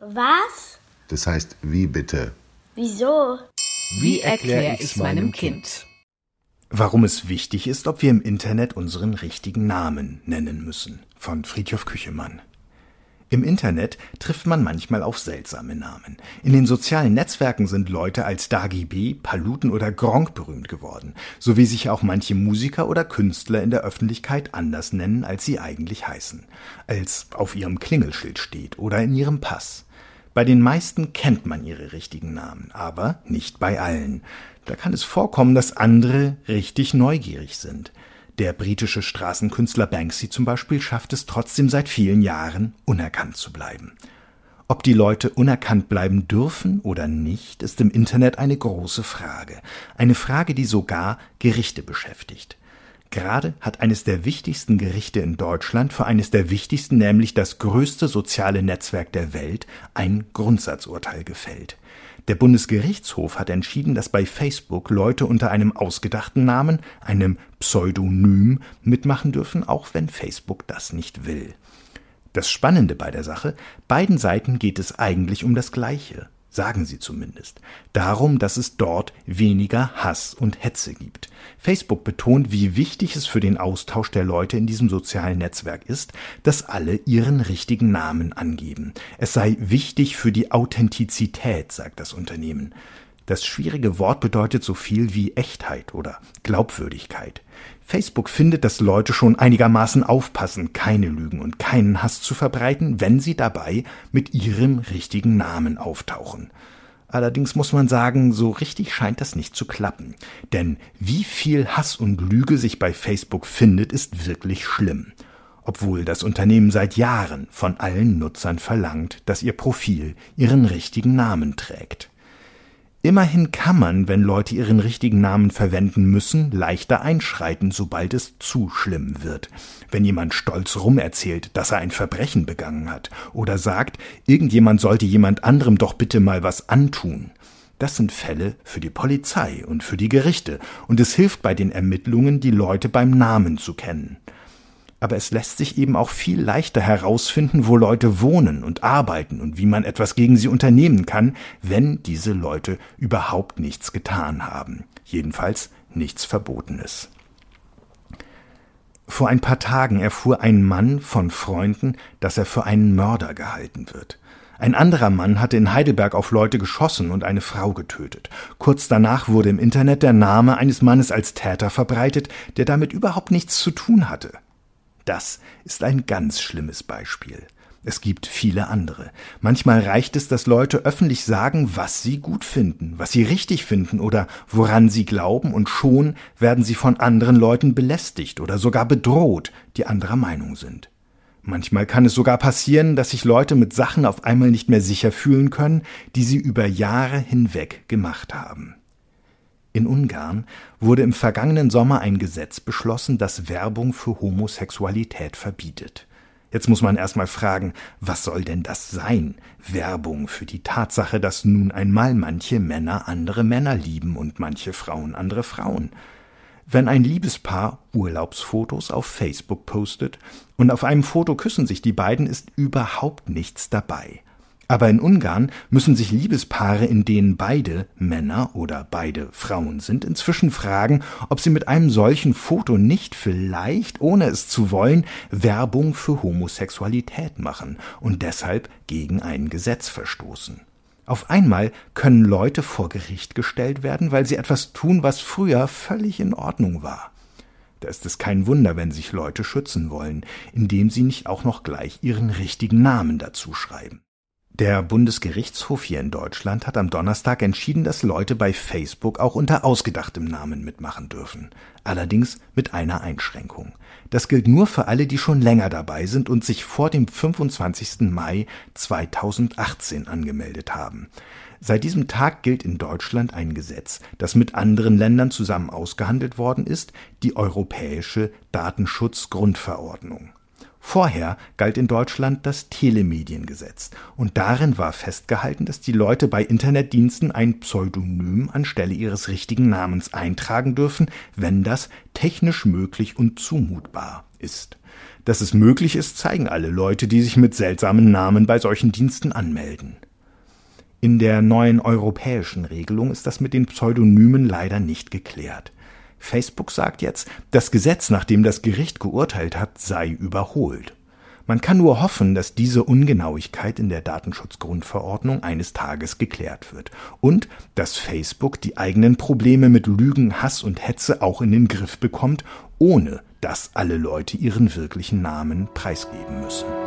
Was? Das heißt, wie bitte? Wieso? Wie erkläre ich's meinem Kind? Warum es wichtig ist, ob wir im Internet unseren richtigen Namen nennen müssen. Von Friedhof Küchemann. Im Internet trifft man manchmal auf seltsame Namen. In den sozialen Netzwerken sind Leute als Dagi B, Paluten oder Gronk berühmt geworden, so wie sich auch manche Musiker oder Künstler in der Öffentlichkeit anders nennen, als sie eigentlich heißen, als auf ihrem Klingelschild steht oder in ihrem Pass. Bei den meisten kennt man ihre richtigen Namen, aber nicht bei allen. Da kann es vorkommen, dass andere richtig neugierig sind. Der britische Straßenkünstler Banksy zum Beispiel schafft es trotzdem seit vielen Jahren, unerkannt zu bleiben. Ob die Leute unerkannt bleiben dürfen oder nicht, ist im Internet eine große Frage. Eine Frage, die sogar Gerichte beschäftigt. Gerade hat eines der wichtigsten Gerichte in Deutschland für eines der wichtigsten, nämlich das größte soziale Netzwerk der Welt, ein Grundsatzurteil gefällt. Der Bundesgerichtshof hat entschieden, dass bei Facebook Leute unter einem ausgedachten Namen, einem Pseudonym, mitmachen dürfen, auch wenn Facebook das nicht will. Das Spannende bei der Sache, beiden Seiten geht es eigentlich um das Gleiche, sagen sie zumindest, darum, dass es dort weniger Hass und Hetze gibt. Facebook betont, wie wichtig es für den Austausch der Leute in diesem sozialen Netzwerk ist, dass alle ihren richtigen Namen angeben. Es sei wichtig für die Authentizität, sagt das Unternehmen. Das schwierige Wort bedeutet so viel wie Echtheit oder Glaubwürdigkeit. Facebook findet, dass Leute schon einigermaßen aufpassen, keine Lügen und keinen Hass zu verbreiten, wenn sie dabei mit ihrem richtigen Namen auftauchen. Allerdings muss man sagen, so richtig scheint das nicht zu klappen. Denn wie viel Hass und Lüge sich bei Facebook findet, ist wirklich schlimm. Obwohl das Unternehmen seit Jahren von allen Nutzern verlangt, dass ihr Profil ihren richtigen Namen trägt. Immerhin kann man, wenn Leute ihren richtigen Namen verwenden müssen, leichter einschreiten, sobald es zu schlimm wird. Wenn jemand stolz rumerzählt, dass er ein Verbrechen begangen hat, oder sagt, irgendjemand sollte jemand anderem doch bitte mal was antun. Das sind Fälle für die Polizei und für die Gerichte, und es hilft bei den Ermittlungen, die Leute beim Namen zu kennen aber es lässt sich eben auch viel leichter herausfinden, wo Leute wohnen und arbeiten und wie man etwas gegen sie unternehmen kann, wenn diese Leute überhaupt nichts getan haben. Jedenfalls nichts Verbotenes. Vor ein paar Tagen erfuhr ein Mann von Freunden, dass er für einen Mörder gehalten wird. Ein anderer Mann hatte in Heidelberg auf Leute geschossen und eine Frau getötet. Kurz danach wurde im Internet der Name eines Mannes als Täter verbreitet, der damit überhaupt nichts zu tun hatte. Das ist ein ganz schlimmes Beispiel. Es gibt viele andere. Manchmal reicht es, dass Leute öffentlich sagen, was sie gut finden, was sie richtig finden oder woran sie glauben, und schon werden sie von anderen Leuten belästigt oder sogar bedroht, die anderer Meinung sind. Manchmal kann es sogar passieren, dass sich Leute mit Sachen auf einmal nicht mehr sicher fühlen können, die sie über Jahre hinweg gemacht haben. In Ungarn wurde im vergangenen Sommer ein Gesetz beschlossen, das Werbung für Homosexualität verbietet. Jetzt muss man erstmal fragen, was soll denn das sein? Werbung für die Tatsache, dass nun einmal manche Männer andere Männer lieben und manche Frauen andere Frauen. Wenn ein Liebespaar Urlaubsfotos auf Facebook postet und auf einem Foto küssen sich die beiden, ist überhaupt nichts dabei. Aber in Ungarn müssen sich Liebespaare, in denen beide Männer oder beide Frauen sind, inzwischen fragen, ob sie mit einem solchen Foto nicht vielleicht, ohne es zu wollen, Werbung für Homosexualität machen und deshalb gegen ein Gesetz verstoßen. Auf einmal können Leute vor Gericht gestellt werden, weil sie etwas tun, was früher völlig in Ordnung war. Da ist es kein Wunder, wenn sich Leute schützen wollen, indem sie nicht auch noch gleich ihren richtigen Namen dazu schreiben. Der Bundesgerichtshof hier in Deutschland hat am Donnerstag entschieden, dass Leute bei Facebook auch unter ausgedachtem Namen mitmachen dürfen. Allerdings mit einer Einschränkung. Das gilt nur für alle, die schon länger dabei sind und sich vor dem 25. Mai 2018 angemeldet haben. Seit diesem Tag gilt in Deutschland ein Gesetz, das mit anderen Ländern zusammen ausgehandelt worden ist, die Europäische Datenschutzgrundverordnung. Vorher galt in Deutschland das Telemediengesetz und darin war festgehalten, dass die Leute bei Internetdiensten ein Pseudonym anstelle ihres richtigen Namens eintragen dürfen, wenn das technisch möglich und zumutbar ist. Dass es möglich ist, zeigen alle Leute, die sich mit seltsamen Namen bei solchen Diensten anmelden. In der neuen europäischen Regelung ist das mit den Pseudonymen leider nicht geklärt. Facebook sagt jetzt, das Gesetz, nach dem das Gericht geurteilt hat, sei überholt. Man kann nur hoffen, dass diese Ungenauigkeit in der Datenschutzgrundverordnung eines Tages geklärt wird und dass Facebook die eigenen Probleme mit Lügen, Hass und Hetze auch in den Griff bekommt, ohne dass alle Leute ihren wirklichen Namen preisgeben müssen.